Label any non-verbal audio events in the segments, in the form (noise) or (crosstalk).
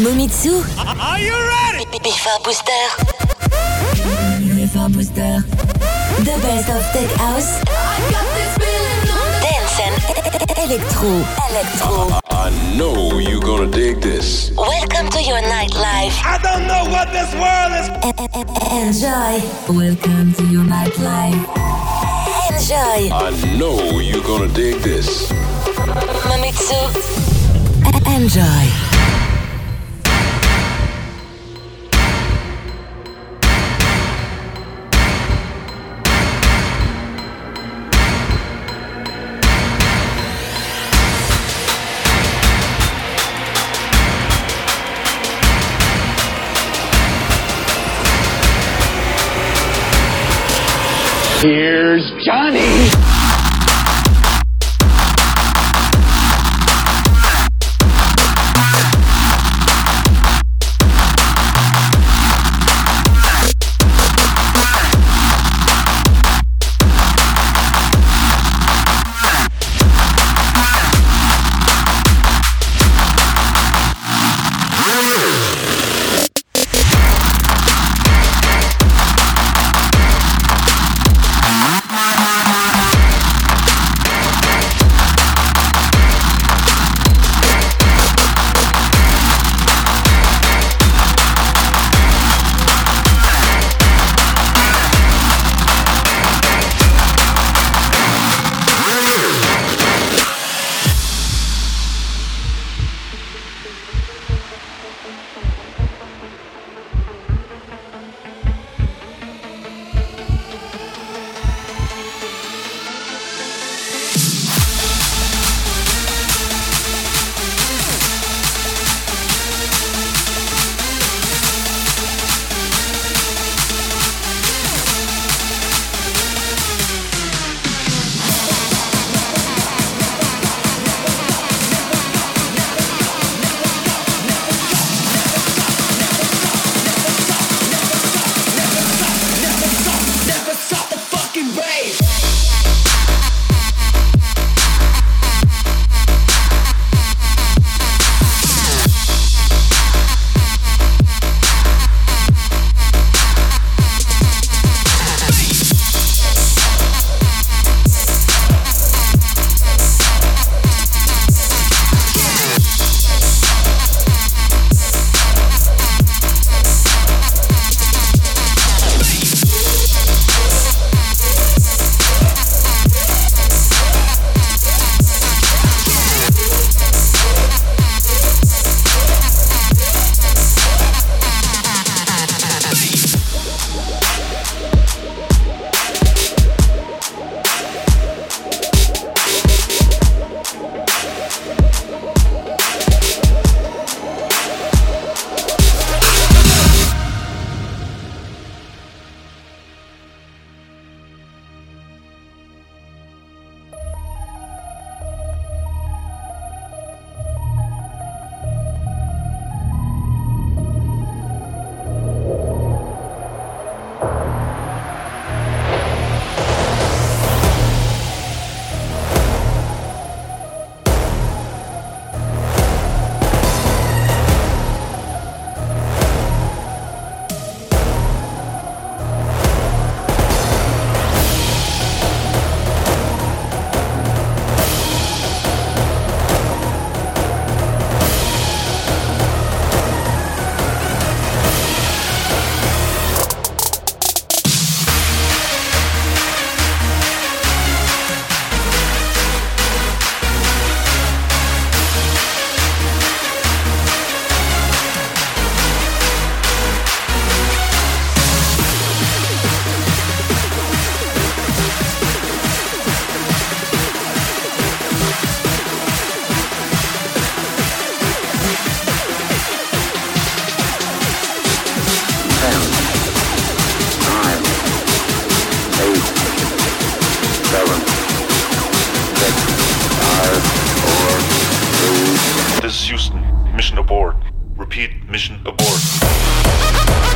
Momitsu. Are you ready? Bifa Booster. Bifa Booster. The best of tech house. Dance and electro. Electro. I know you're gonna dig this. Welcome to your nightlife. I don't know what this world is. Enjoy. Welcome to your nightlife. Enjoy. I know you're gonna dig this. Mamitsu. Enjoy. Here's Johnny. Mission abort. Repeat, mission abort. (laughs)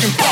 fucking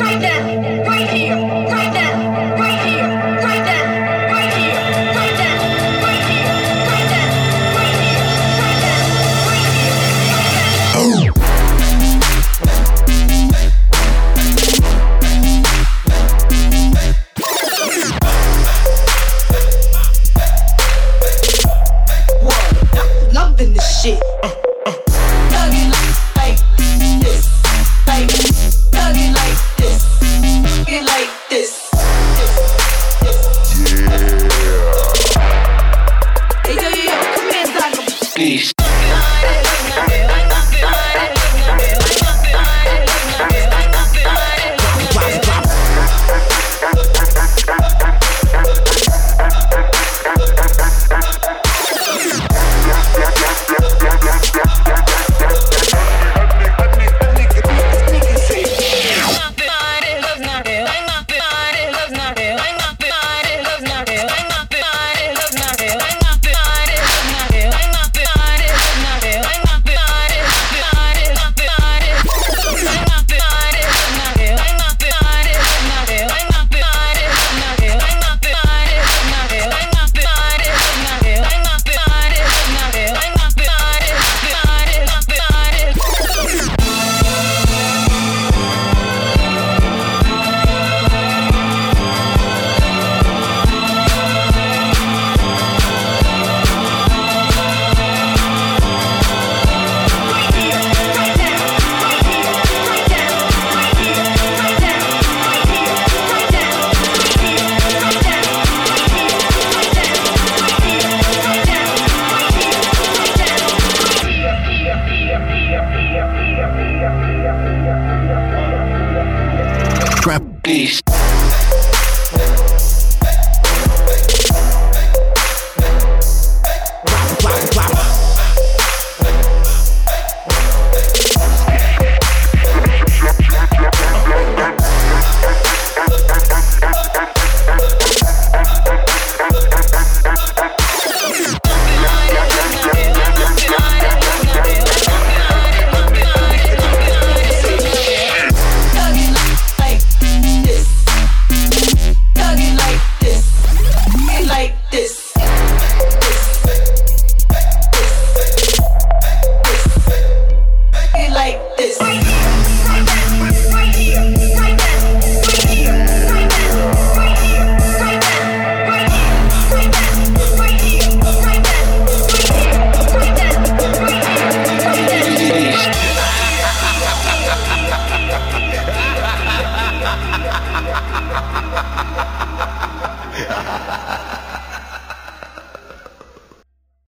right now.